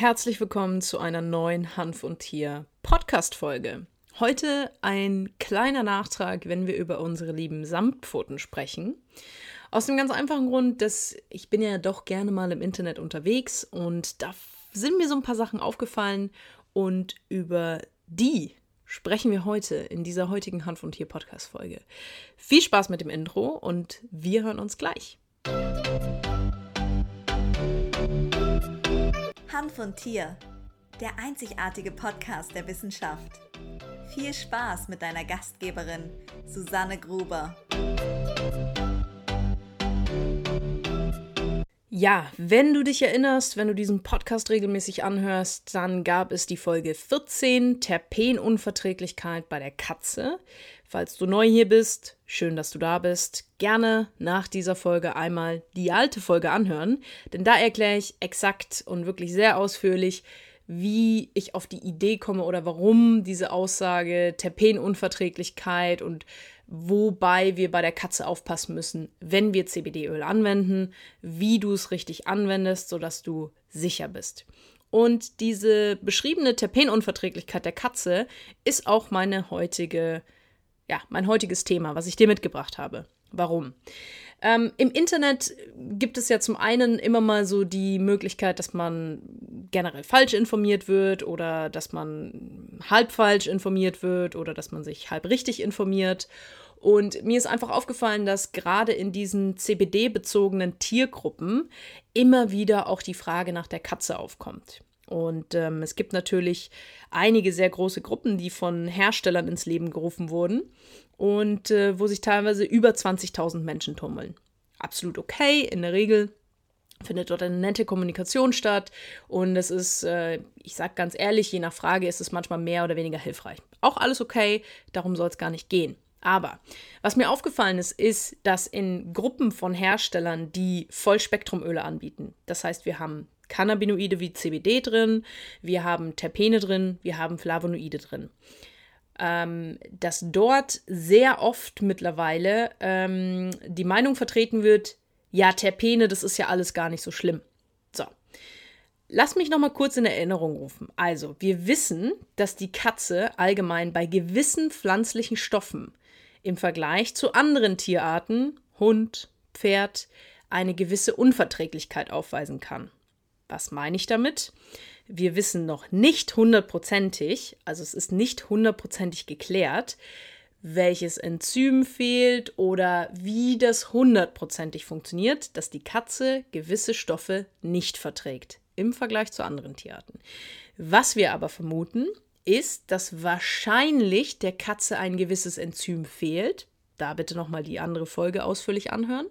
Herzlich willkommen zu einer neuen Hanf und Tier Podcast-Folge. Heute ein kleiner Nachtrag, wenn wir über unsere lieben Samtpfoten sprechen. Aus dem ganz einfachen Grund, dass ich bin ja doch gerne mal im Internet unterwegs und da sind mir so ein paar Sachen aufgefallen und über die sprechen wir heute in dieser heutigen Hanf und Tier Podcast-Folge. Viel Spaß mit dem Intro und wir hören uns gleich. Hanf und Tier, der einzigartige Podcast der Wissenschaft. Viel Spaß mit deiner Gastgeberin Susanne Gruber. Ja, wenn du dich erinnerst, wenn du diesen Podcast regelmäßig anhörst, dann gab es die Folge 14, Terpenunverträglichkeit bei der Katze. Falls du neu hier bist, schön, dass du da bist. Gerne nach dieser Folge einmal die alte Folge anhören, denn da erkläre ich exakt und wirklich sehr ausführlich, wie ich auf die Idee komme oder warum diese Aussage Terpenunverträglichkeit und wobei wir bei der Katze aufpassen müssen, wenn wir CBD-Öl anwenden, wie du es richtig anwendest, sodass du sicher bist. Und diese beschriebene Terpenunverträglichkeit der Katze ist auch meine heutige, ja, mein heutiges Thema, was ich dir mitgebracht habe. Warum? Ähm, Im Internet gibt es ja zum einen immer mal so die Möglichkeit, dass man generell falsch informiert wird oder dass man halb falsch informiert wird oder dass man sich halb richtig informiert. Und mir ist einfach aufgefallen, dass gerade in diesen CBD-bezogenen Tiergruppen immer wieder auch die Frage nach der Katze aufkommt. Und ähm, es gibt natürlich einige sehr große Gruppen, die von Herstellern ins Leben gerufen wurden und äh, wo sich teilweise über 20.000 Menschen tummeln. Absolut okay, in der Regel findet dort eine nette Kommunikation statt und es ist, äh, ich sage ganz ehrlich, je nach Frage ist es manchmal mehr oder weniger hilfreich. Auch alles okay, darum soll es gar nicht gehen. Aber was mir aufgefallen ist, ist, dass in Gruppen von Herstellern, die Vollspektrumöle anbieten, das heißt, wir haben Cannabinoide wie CBD drin, wir haben Terpene drin, wir haben Flavonoide drin. Ähm, dass dort sehr oft mittlerweile ähm, die Meinung vertreten wird, ja, Terpene, das ist ja alles gar nicht so schlimm. So. Lass mich noch mal kurz in Erinnerung rufen. Also, wir wissen, dass die Katze allgemein bei gewissen pflanzlichen Stoffen im Vergleich zu anderen Tierarten, Hund, Pferd, eine gewisse Unverträglichkeit aufweisen kann. Was meine ich damit? Wir wissen noch nicht hundertprozentig, also es ist nicht hundertprozentig geklärt, welches Enzym fehlt oder wie das hundertprozentig funktioniert, dass die Katze gewisse Stoffe nicht verträgt im Vergleich zu anderen Tierarten. Was wir aber vermuten, ist, dass wahrscheinlich der Katze ein gewisses Enzym fehlt, da bitte nochmal die andere Folge ausführlich anhören.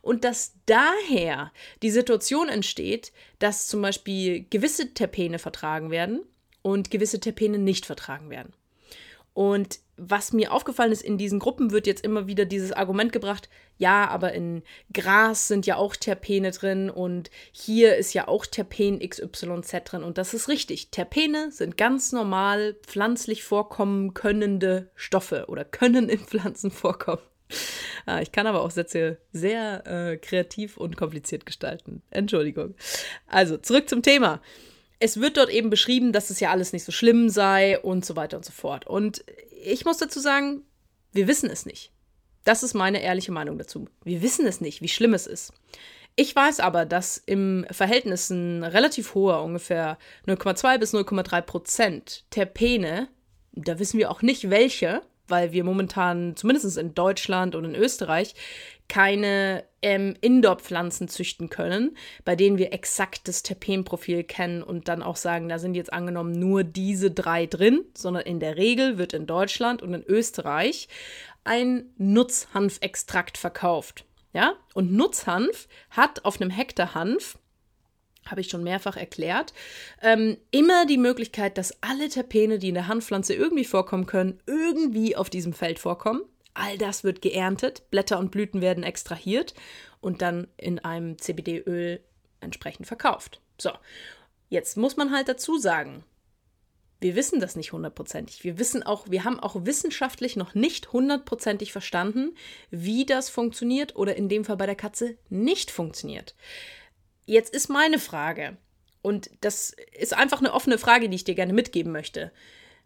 Und dass daher die Situation entsteht, dass zum Beispiel gewisse Terpene vertragen werden und gewisse Terpene nicht vertragen werden. Und was mir aufgefallen ist, in diesen Gruppen wird jetzt immer wieder dieses Argument gebracht, ja, aber in Gras sind ja auch Terpene drin und hier ist ja auch Terpen XYZ drin und das ist richtig. Terpene sind ganz normal pflanzlich vorkommen könnende Stoffe oder können in Pflanzen vorkommen. Ah, ich kann aber auch Sätze sehr äh, kreativ und kompliziert gestalten. Entschuldigung. Also, zurück zum Thema es wird dort eben beschrieben, dass es ja alles nicht so schlimm sei und so weiter und so fort. Und ich muss dazu sagen, wir wissen es nicht. Das ist meine ehrliche Meinung dazu. Wir wissen es nicht, wie schlimm es ist. Ich weiß aber, dass im Verhältnis ein relativ hoher, ungefähr 0,2 bis 0,3 Prozent Terpene, da wissen wir auch nicht welche, weil wir momentan, zumindest in Deutschland und in Österreich, keine ähm, Indoor-Pflanzen züchten können, bei denen wir exakt das Terpenprofil kennen und dann auch sagen, da sind jetzt angenommen nur diese drei drin, sondern in der Regel wird in Deutschland und in Österreich ein Nutzhanfextrakt verkauft. Ja? Und Nutzhanf hat auf einem Hektar Hanf habe ich schon mehrfach erklärt, ähm, immer die Möglichkeit, dass alle Terpene, die in der Handpflanze irgendwie vorkommen können, irgendwie auf diesem Feld vorkommen. All das wird geerntet, Blätter und Blüten werden extrahiert und dann in einem CBD-Öl entsprechend verkauft. So, jetzt muss man halt dazu sagen, wir wissen das nicht hundertprozentig. Wir wissen auch, wir haben auch wissenschaftlich noch nicht hundertprozentig verstanden, wie das funktioniert oder in dem Fall bei der Katze nicht funktioniert. Jetzt ist meine Frage, Und das ist einfach eine offene Frage, die ich dir gerne mitgeben möchte.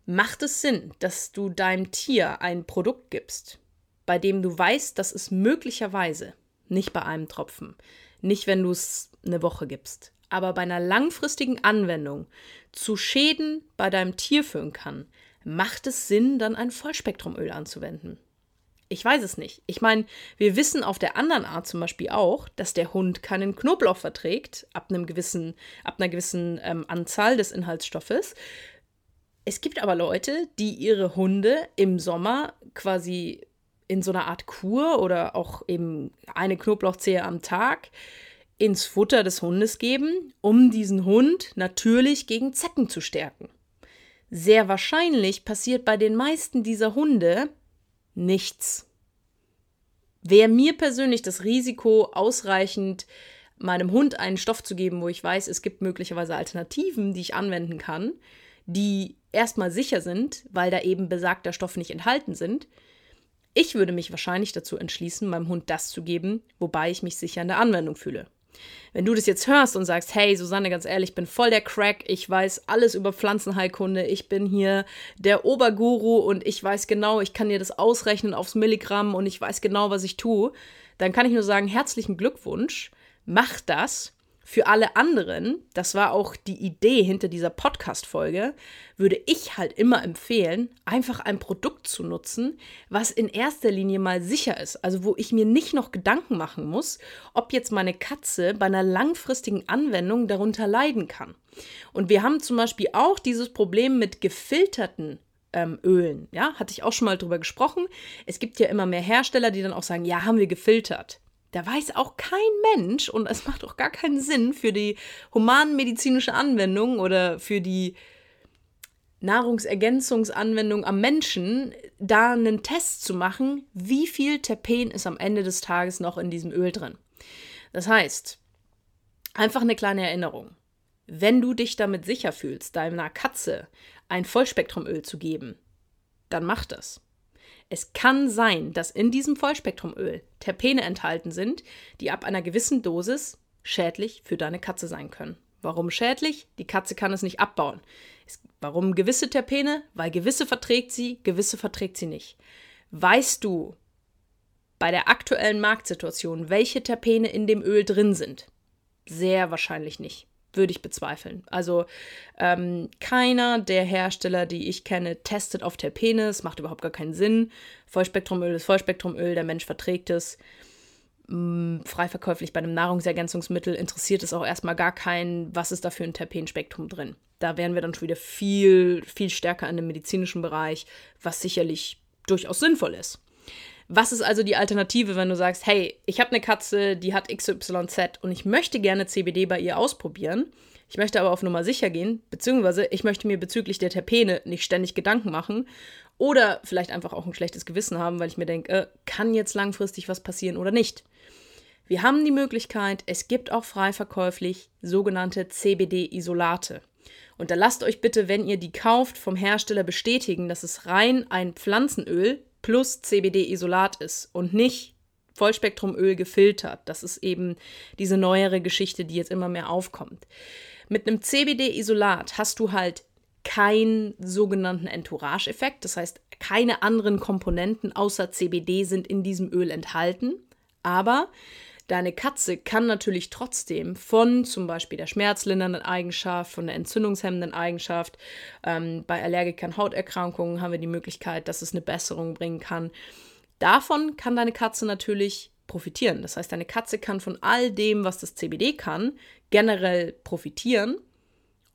Macht es Sinn, dass du deinem Tier ein Produkt gibst, bei dem du weißt, dass es möglicherweise, nicht bei einem Tropfen, nicht wenn du es eine Woche gibst, aber bei einer langfristigen Anwendung zu Schäden bei deinem Tier führen kann, macht es Sinn, dann ein Vollspektrumöl anzuwenden? Ich weiß es nicht. Ich meine, wir wissen auf der anderen Art zum Beispiel auch, dass der Hund keinen Knoblauch verträgt, ab, einem gewissen, ab einer gewissen ähm, Anzahl des Inhaltsstoffes. Es gibt aber Leute, die ihre Hunde im Sommer quasi in so einer Art Kur oder auch eben eine Knoblauchzehe am Tag ins Futter des Hundes geben, um diesen Hund natürlich gegen Zecken zu stärken. Sehr wahrscheinlich passiert bei den meisten dieser Hunde nichts. Wäre mir persönlich das Risiko ausreichend, meinem Hund einen Stoff zu geben, wo ich weiß, es gibt möglicherweise Alternativen, die ich anwenden kann, die erstmal sicher sind, weil da eben besagter Stoff nicht enthalten sind. Ich würde mich wahrscheinlich dazu entschließen, meinem Hund das zu geben, wobei ich mich sicher in der Anwendung fühle. Wenn du das jetzt hörst und sagst, hey Susanne, ganz ehrlich, ich bin voll der Crack, ich weiß alles über Pflanzenheilkunde, ich bin hier der Oberguru und ich weiß genau, ich kann dir das ausrechnen aufs Milligramm und ich weiß genau, was ich tue, dann kann ich nur sagen, herzlichen Glückwunsch, mach das für alle anderen, das war auch die Idee hinter dieser Podcast-Folge, würde ich halt immer empfehlen, einfach ein Produkt zu nutzen, was in erster Linie mal sicher ist. Also, wo ich mir nicht noch Gedanken machen muss, ob jetzt meine Katze bei einer langfristigen Anwendung darunter leiden kann. Und wir haben zum Beispiel auch dieses Problem mit gefilterten ähm, Ölen. Ja, hatte ich auch schon mal drüber gesprochen. Es gibt ja immer mehr Hersteller, die dann auch sagen, ja, haben wir gefiltert. Da weiß auch kein Mensch und es macht auch gar keinen Sinn für die humanmedizinische Anwendung oder für die Nahrungsergänzungsanwendung am Menschen, da einen Test zu machen, wie viel Terpen ist am Ende des Tages noch in diesem Öl drin. Das heißt, einfach eine kleine Erinnerung. Wenn du dich damit sicher fühlst, deiner Katze ein Vollspektrumöl zu geben, dann mach das. Es kann sein, dass in diesem Vollspektrumöl Terpene enthalten sind, die ab einer gewissen Dosis schädlich für deine Katze sein können. Warum schädlich? Die Katze kann es nicht abbauen. Warum gewisse Terpene? Weil gewisse verträgt sie, gewisse verträgt sie nicht. Weißt du bei der aktuellen Marktsituation, welche Terpene in dem Öl drin sind? Sehr wahrscheinlich nicht würde ich bezweifeln. Also ähm, keiner der Hersteller, die ich kenne, testet auf Terpene. Es macht überhaupt gar keinen Sinn. Vollspektrumöl ist Vollspektrumöl, der Mensch verträgt es. Mm, frei verkäuflich bei einem Nahrungsergänzungsmittel interessiert es auch erstmal gar keinen, was ist da für ein Terpenspektrum drin. Da wären wir dann schon wieder viel, viel stärker in dem medizinischen Bereich, was sicherlich durchaus sinnvoll ist. Was ist also die Alternative, wenn du sagst, hey, ich habe eine Katze, die hat XYZ und ich möchte gerne CBD bei ihr ausprobieren. Ich möchte aber auf Nummer sicher gehen, beziehungsweise ich möchte mir bezüglich der Terpene nicht ständig Gedanken machen oder vielleicht einfach auch ein schlechtes Gewissen haben, weil ich mir denke, äh, kann jetzt langfristig was passieren oder nicht. Wir haben die Möglichkeit, es gibt auch frei verkäuflich sogenannte CBD-Isolate. Und da lasst euch bitte, wenn ihr die kauft, vom Hersteller bestätigen, dass es rein ein Pflanzenöl plus CBD-Isolat ist und nicht Vollspektrumöl gefiltert. Das ist eben diese neuere Geschichte, die jetzt immer mehr aufkommt. Mit einem CBD-Isolat hast du halt keinen sogenannten Entourage-Effekt. Das heißt, keine anderen Komponenten außer CBD sind in diesem Öl enthalten. Aber Deine Katze kann natürlich trotzdem von zum Beispiel der schmerzlindernden Eigenschaft, von der entzündungshemmenden Eigenschaft, ähm, bei Allergikern, Hauterkrankungen haben wir die Möglichkeit, dass es eine Besserung bringen kann. Davon kann deine Katze natürlich profitieren. Das heißt, deine Katze kann von all dem, was das CBD kann, generell profitieren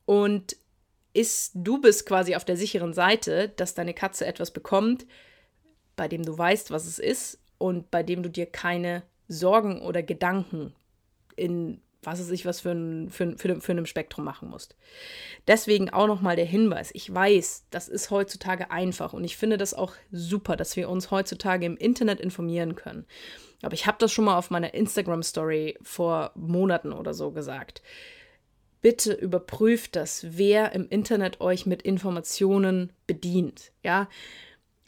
und ist, du bist quasi auf der sicheren Seite, dass deine Katze etwas bekommt, bei dem du weißt, was es ist und bei dem du dir keine Sorgen oder Gedanken in was weiß ich, was für ein, für, für, für einem Spektrum machen musst. Deswegen auch nochmal der Hinweis. Ich weiß, das ist heutzutage einfach und ich finde das auch super, dass wir uns heutzutage im Internet informieren können. Aber ich habe das schon mal auf meiner Instagram-Story vor Monaten oder so gesagt. Bitte überprüft das, wer im Internet euch mit Informationen bedient. Ja,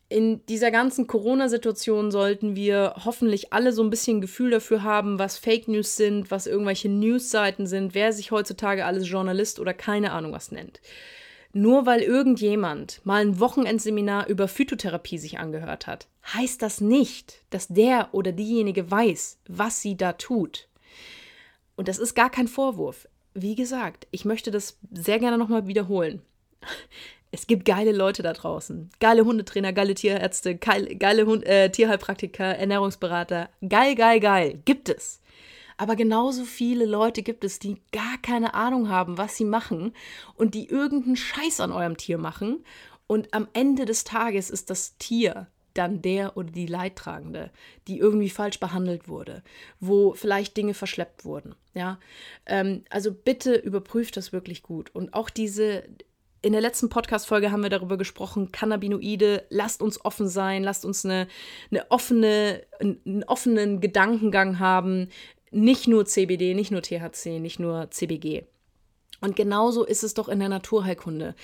in dieser ganzen Corona-Situation sollten wir hoffentlich alle so ein bisschen Gefühl dafür haben, was Fake News sind, was irgendwelche Newsseiten sind, wer sich heutzutage alles Journalist oder keine Ahnung was nennt. Nur weil irgendjemand mal ein Wochenendseminar über Phytotherapie sich angehört hat, heißt das nicht, dass der oder diejenige weiß, was sie da tut. Und das ist gar kein Vorwurf. Wie gesagt, ich möchte das sehr gerne nochmal wiederholen es gibt geile Leute da draußen. Geile Hundetrainer, geile Tierärzte, geile, geile Hund, äh, Tierheilpraktiker, Ernährungsberater. Geil, geil, geil. Gibt es. Aber genauso viele Leute gibt es, die gar keine Ahnung haben, was sie machen und die irgendeinen Scheiß an eurem Tier machen. Und am Ende des Tages ist das Tier dann der oder die Leidtragende, die irgendwie falsch behandelt wurde, wo vielleicht Dinge verschleppt wurden. Ja, ähm, also bitte überprüft das wirklich gut und auch diese in der letzten Podcast-Folge haben wir darüber gesprochen, Cannabinoide, lasst uns offen sein, lasst uns eine, eine offene, einen offenen Gedankengang haben. Nicht nur CBD, nicht nur THC, nicht nur CBG. Und genauso ist es doch in der Naturheilkunde.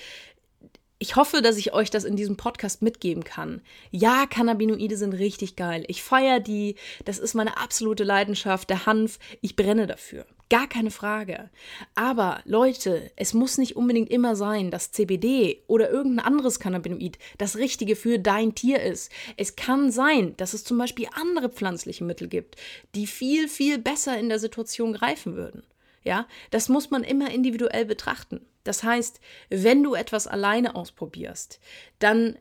Ich hoffe, dass ich euch das in diesem Podcast mitgeben kann. Ja, Cannabinoide sind richtig geil. Ich feiere die. Das ist meine absolute Leidenschaft. Der Hanf. Ich brenne dafür. Gar keine Frage. Aber Leute, es muss nicht unbedingt immer sein, dass CBD oder irgendein anderes Cannabinoid das Richtige für dein Tier ist. Es kann sein, dass es zum Beispiel andere pflanzliche Mittel gibt, die viel, viel besser in der Situation greifen würden. Ja, das muss man immer individuell betrachten. Das heißt, wenn du etwas alleine ausprobierst, dann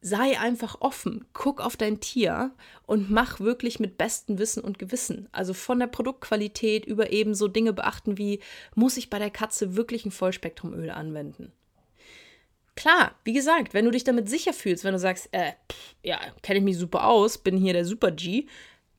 sei einfach offen, guck auf dein Tier und mach wirklich mit bestem Wissen und Gewissen. Also von der Produktqualität über eben so Dinge beachten wie, muss ich bei der Katze wirklich ein Vollspektrumöl anwenden? Klar, wie gesagt, wenn du dich damit sicher fühlst, wenn du sagst, äh, pff, ja, kenne ich mich super aus, bin hier der Super G,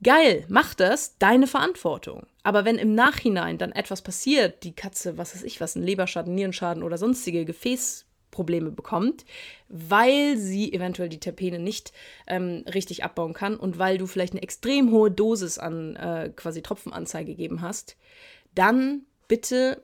geil, mach das, deine Verantwortung. Aber wenn im Nachhinein dann etwas passiert, die Katze, was weiß ich was, ein Leberschaden, Nierenschaden oder sonstige Gefäß Probleme bekommt, weil sie eventuell die Terpene nicht ähm, richtig abbauen kann und weil du vielleicht eine extrem hohe Dosis an äh, quasi Tropfenanzeige gegeben hast, dann bitte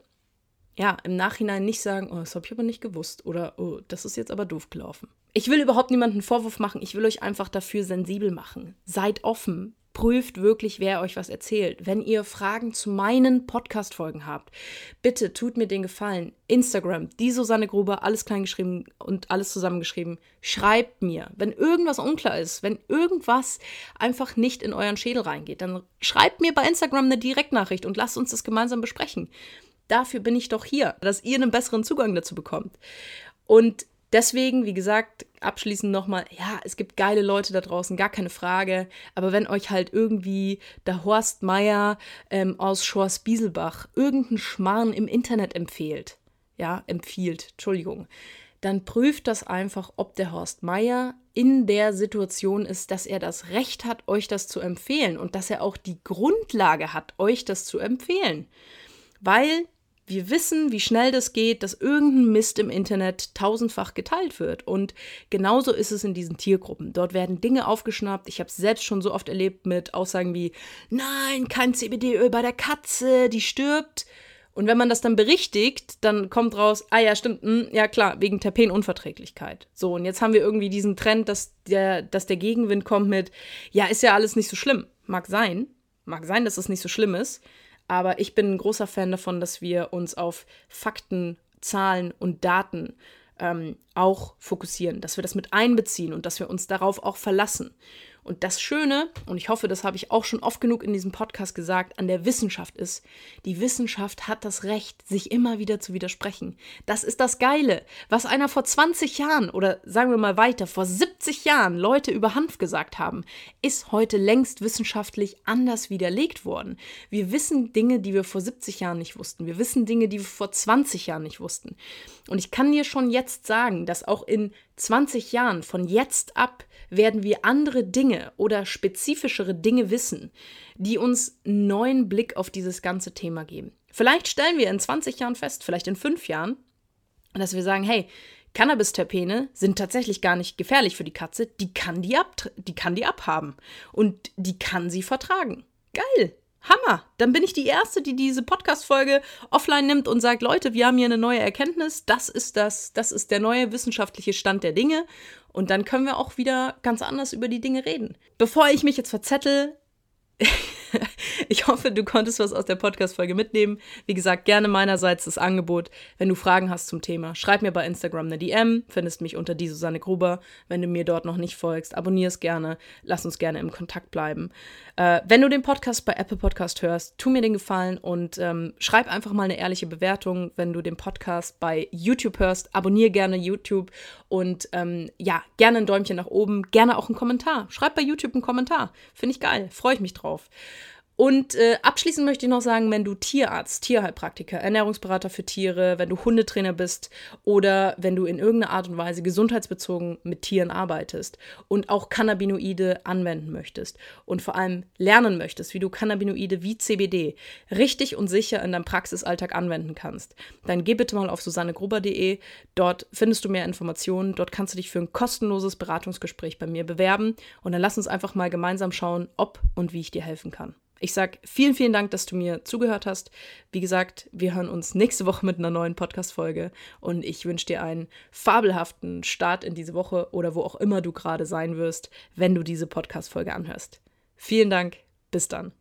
ja im Nachhinein nicht sagen, oh, das habe ich aber nicht gewusst oder oh, das ist jetzt aber doof gelaufen. Ich will überhaupt niemanden Vorwurf machen, ich will euch einfach dafür sensibel machen. Seid offen, prüft wirklich, wer euch was erzählt. Wenn ihr Fragen zu meinen Podcast-Folgen habt, bitte tut mir den Gefallen. Instagram, die Susanne Gruber, alles kleingeschrieben und alles zusammengeschrieben. Schreibt mir, wenn irgendwas unklar ist, wenn irgendwas einfach nicht in euren Schädel reingeht, dann schreibt mir bei Instagram eine Direktnachricht und lasst uns das gemeinsam besprechen. Dafür bin ich doch hier, dass ihr einen besseren Zugang dazu bekommt. Und Deswegen, wie gesagt, abschließend nochmal, ja, es gibt geile Leute da draußen, gar keine Frage. Aber wenn euch halt irgendwie der Horst Meier ähm, aus Schors-Bieselbach irgendeinen Schmarrn im Internet empfiehlt, ja, empfiehlt, Entschuldigung, dann prüft das einfach, ob der Horst Meier in der Situation ist, dass er das Recht hat, euch das zu empfehlen und dass er auch die Grundlage hat, euch das zu empfehlen. Weil wir wissen, wie schnell das geht, dass irgendein Mist im Internet tausendfach geteilt wird. Und genauso ist es in diesen Tiergruppen. Dort werden Dinge aufgeschnappt. Ich habe es selbst schon so oft erlebt mit Aussagen wie, nein, kein CBD-Öl bei der Katze, die stirbt. Und wenn man das dann berichtigt, dann kommt raus, ah ja, stimmt, mh, hm, ja klar, wegen Terpenunverträglichkeit. So, und jetzt haben wir irgendwie diesen Trend, dass der, dass der Gegenwind kommt mit, ja, ist ja alles nicht so schlimm. Mag sein, mag sein, dass es nicht so schlimm ist. Aber ich bin ein großer Fan davon, dass wir uns auf Fakten, Zahlen und Daten ähm, auch fokussieren, dass wir das mit einbeziehen und dass wir uns darauf auch verlassen. Und das Schöne, und ich hoffe, das habe ich auch schon oft genug in diesem Podcast gesagt, an der Wissenschaft ist, die Wissenschaft hat das Recht, sich immer wieder zu widersprechen. Das ist das Geile. Was einer vor 20 Jahren oder sagen wir mal weiter, vor 70 Jahren Leute über Hanf gesagt haben, ist heute längst wissenschaftlich anders widerlegt worden. Wir wissen Dinge, die wir vor 70 Jahren nicht wussten. Wir wissen Dinge, die wir vor 20 Jahren nicht wussten. Und ich kann dir schon jetzt sagen, dass auch in 20 Jahren von jetzt ab werden wir andere Dinge oder spezifischere Dinge wissen, die uns einen neuen Blick auf dieses ganze Thema geben. Vielleicht stellen wir in 20 Jahren fest, vielleicht in fünf Jahren, dass wir sagen, hey, Cannabis-Terpene sind tatsächlich gar nicht gefährlich für die Katze, die kann die, ab, die kann die abhaben und die kann sie vertragen. Geil, Hammer! Dann bin ich die Erste, die diese Podcast-Folge offline nimmt und sagt, Leute, wir haben hier eine neue Erkenntnis. Das ist das, das ist der neue wissenschaftliche Stand der Dinge. Und dann können wir auch wieder ganz anders über die Dinge reden. Bevor ich mich jetzt verzettel, ich hoffe, du konntest was aus der Podcast-Folge mitnehmen. Wie gesagt, gerne meinerseits das Angebot. Wenn du Fragen hast zum Thema, schreib mir bei Instagram eine DM. Findest mich unter die Susanne Gruber. Wenn du mir dort noch nicht folgst, abonnier es gerne. Lass uns gerne im Kontakt bleiben. Äh, wenn du den Podcast bei Apple Podcast hörst, tu mir den Gefallen und ähm, schreib einfach mal eine ehrliche Bewertung. Wenn du den Podcast bei YouTube hörst, abonnier gerne YouTube und ähm, ja, gerne ein Däumchen nach oben, gerne auch einen Kommentar. Schreib bei YouTube einen Kommentar. Finde ich geil. Freue ich mich drauf. Und äh, abschließend möchte ich noch sagen, wenn du Tierarzt, Tierheilpraktiker, Ernährungsberater für Tiere, wenn du Hundetrainer bist oder wenn du in irgendeiner Art und Weise gesundheitsbezogen mit Tieren arbeitest und auch Cannabinoide anwenden möchtest und vor allem lernen möchtest, wie du Cannabinoide wie CBD richtig und sicher in deinem Praxisalltag anwenden kannst, dann geh bitte mal auf susannegruber.de. Dort findest du mehr Informationen. Dort kannst du dich für ein kostenloses Beratungsgespräch bei mir bewerben und dann lass uns einfach mal gemeinsam schauen, ob und wie ich dir helfen kann. Ich sage vielen, vielen Dank, dass du mir zugehört hast. Wie gesagt, wir hören uns nächste Woche mit einer neuen Podcast-Folge und ich wünsche dir einen fabelhaften Start in diese Woche oder wo auch immer du gerade sein wirst, wenn du diese Podcast-Folge anhörst. Vielen Dank, bis dann.